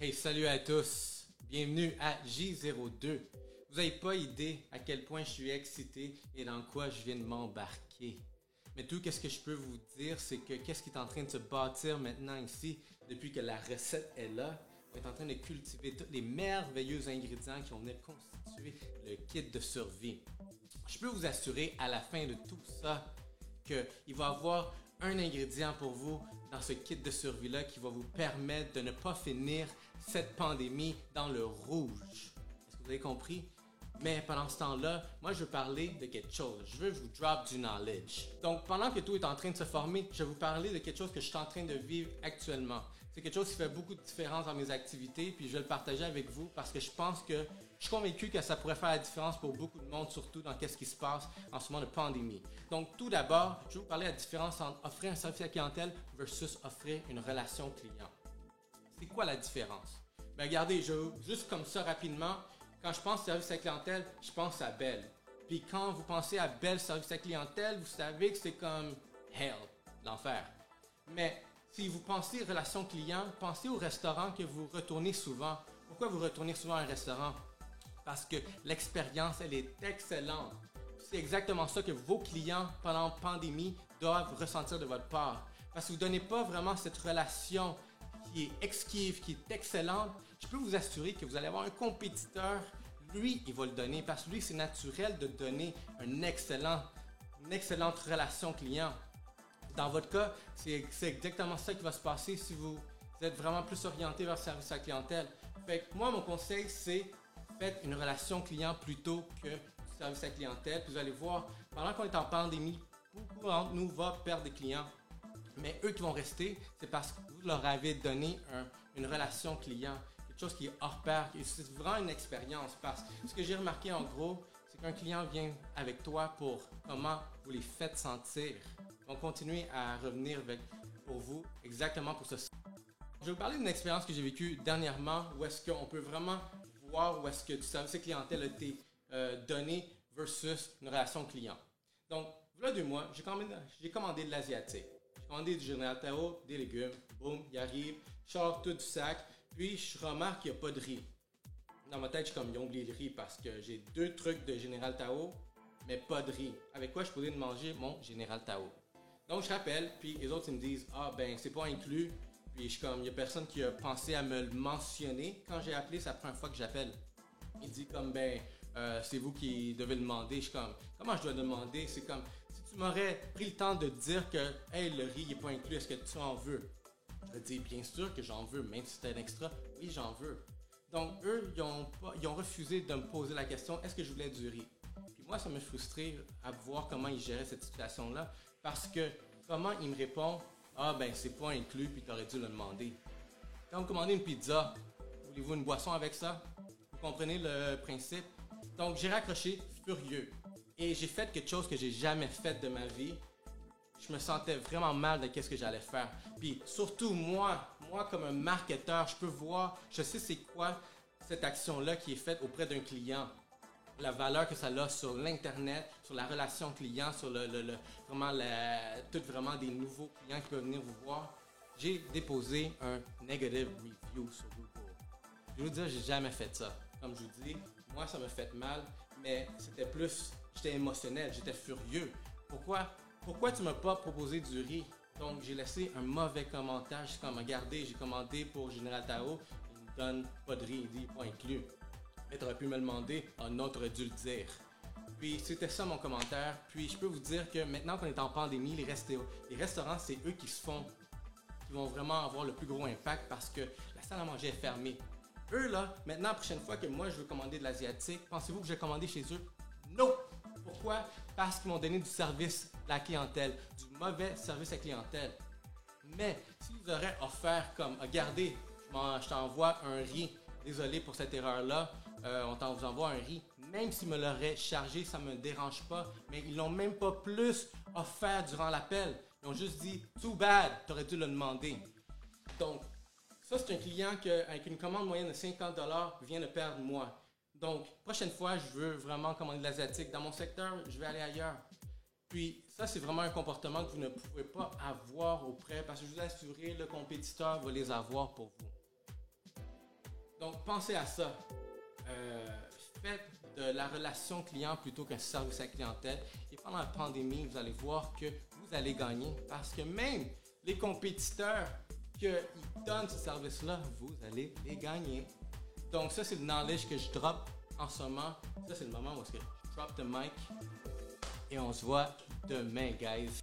Hey, salut à tous. Bienvenue à J02. Vous n'avez pas idée à quel point je suis excité et dans quoi je viens de m'embarquer. Mais tout ce que je peux vous dire, c'est que qu'est-ce qui est en train de se bâtir maintenant ici, depuis que la recette est là, on est en train de cultiver tous les merveilleux ingrédients qui vont venir constituer le kit de survie. Je peux vous assurer à la fin de tout ça qu'il va y avoir un ingrédient pour vous dans ce kit de survie-là qui va vous permettre de ne pas finir cette pandémie dans le rouge. Est-ce que vous avez compris? Mais pendant ce temps-là, moi, je veux parler de quelque chose. Je veux vous drop du knowledge. Donc, pendant que tout est en train de se former, je vais vous parler de quelque chose que je suis en train de vivre actuellement. C'est quelque chose qui fait beaucoup de différence dans mes activités, puis je vais le partager avec vous parce que je pense que je suis convaincu que ça pourrait faire la différence pour beaucoup de monde, surtout dans qu'est-ce qui se passe en ce moment de pandémie. Donc, tout d'abord, je vais vous parler de la différence entre offrir un service à clientèle versus offrir une relation client. C'est quoi la différence? Ben, regardez, je, juste comme ça rapidement, quand je pense service à clientèle, je pense à Belle. Puis quand vous pensez à Belle service à clientèle, vous savez que c'est comme hell, l'enfer. Mais si vous pensez relation client, pensez au restaurant que vous retournez souvent. Pourquoi vous retournez souvent à un restaurant? Parce que l'expérience, elle est excellente. C'est exactement ça que vos clients, pendant la pandémie, doivent ressentir de votre part. Parce que vous ne donnez pas vraiment cette relation qui est exquive, qui est excellente, je peux vous assurer que vous allez avoir un compétiteur, lui, il va le donner parce que lui, c'est naturel de donner un excellent, une excellente relation client. Dans votre cas, c'est exactement ça qui va se passer si vous, êtes vraiment plus orienté vers le service à clientèle. Fait que moi, mon conseil, c'est faites une relation client plutôt que service à clientèle. Vous allez voir, pendant qu'on est en pandémie, beaucoup d'entre nous vont perdre des clients. Mais eux qui vont rester, c'est parce que vous leur avez donné une relation client chose qui est hors pair. C'est vraiment une expérience parce que ce que j'ai remarqué en gros, c'est qu'un client vient avec toi pour comment vous les faites sentir. On continue à revenir pour vous exactement pour ce. Je vais vous parler d'une expérience que j'ai vécue dernièrement où est-ce qu'on peut vraiment voir où est-ce que du service clientèle a été euh, versus une relation client. Donc, voilà deux mois, j'ai commandé de l'asiatique. Commandé du Général Tao, des légumes, boum, il arrive, je sors tout du sac, puis je remarque qu'il n'y a pas de riz. Dans ma tête, je suis comme, ils ont oublié le riz parce que j'ai deux trucs de Général Tao, mais pas de riz. Avec quoi je pouvais manger mon Général Tao. Donc je rappelle, puis les autres ils me disent, ah ben c'est pas inclus. Puis je suis comme, il n'y a personne qui a pensé à me le mentionner. Quand j'ai appelé, c'est la première fois que j'appelle. Il dit comme, ben euh, c'est vous qui devez le demander. Je suis comme, comment je dois demander? C'est comme, tu m'aurais pris le temps de dire que, hey, le riz n'est pas inclus, est-ce que tu en veux? Je dis bien sûr que j'en veux, même si c'était un extra, oui, j'en veux. Donc, eux, ils ont, refusé de me poser la question est-ce que je voulais du riz? Puis moi, ça me frustrait à voir comment ils géraient cette situation-là, parce que comment ils me répondent ah, ben, c'est pas inclus, puis tu aurais dû le demander. Quand vous commandez une pizza, voulez-vous une boisson avec ça? Vous comprenez le principe? Donc, j'ai raccroché furieux. Et j'ai fait quelque chose que j'ai jamais fait de ma vie je me sentais vraiment mal de qu'est-ce que j'allais faire. Puis surtout moi, moi comme un marketeur, je peux voir, je sais c'est quoi cette action-là qui est faite auprès d'un client. La valeur que ça a sur l'internet, sur la relation client, sur le, vraiment tout vraiment des nouveaux clients qui peuvent venir vous voir. J'ai déposé un negative review sur Google. Je vous dire, j'ai jamais fait ça. Comme je vous dis, moi ça me fait mal, mais c'était plus, j'étais émotionnel, j'étais furieux. Pourquoi? Pourquoi tu m'as pas proposé du riz? Donc, j'ai laissé un mauvais commentaire. Je suis comme, regardez, j'ai commandé pour Général Tao. Il me donne pas de riz, il dit pas inclus. Mais tu aurais pu me demander. Non, tu aurais dû le dire. Puis, c'était ça mon commentaire. Puis, je peux vous dire que maintenant qu'on est en pandémie, les, les restaurants, c'est eux qui se font, qui vont vraiment avoir le plus gros impact parce que la salle à manger est fermée. Eux, là, maintenant, la prochaine fois que moi, je veux commander de l'asiatique, pensez-vous que je vais commander chez eux? Non! Pourquoi? Parce qu'ils m'ont donné du service à la clientèle, du mauvais service à la clientèle. Mais s'ils auraient offert comme, regardez, je t'envoie un riz, désolé pour cette erreur-là, euh, on t'en vous envoie un riz, même s'ils me l'auraient chargé, ça ne me dérange pas, mais ils l'ont même pas plus offert durant l'appel. Ils ont juste dit, too bad, tu aurais dû le demander. Donc, ça, c'est un client qui, avec une commande moyenne de 50 vient de perdre moi. Donc, prochaine fois, je veux vraiment commander de l'asiatique. Dans mon secteur, je vais aller ailleurs. Puis, ça, c'est vraiment un comportement que vous ne pouvez pas avoir auprès, parce que je vous assure, le compétiteur va les avoir pour vous. Donc, pensez à ça. Euh, faites de la relation client plutôt qu'un service à clientèle. Et pendant la pandémie, vous allez voir que vous allez gagner parce que même les compétiteurs qui donnent ce service-là, vous allez les gagner. Donc, ça, c'est le knowledge que je drop en ce moment. Ça, c'est le moment où je drop the mic. Et on se voit demain, guys.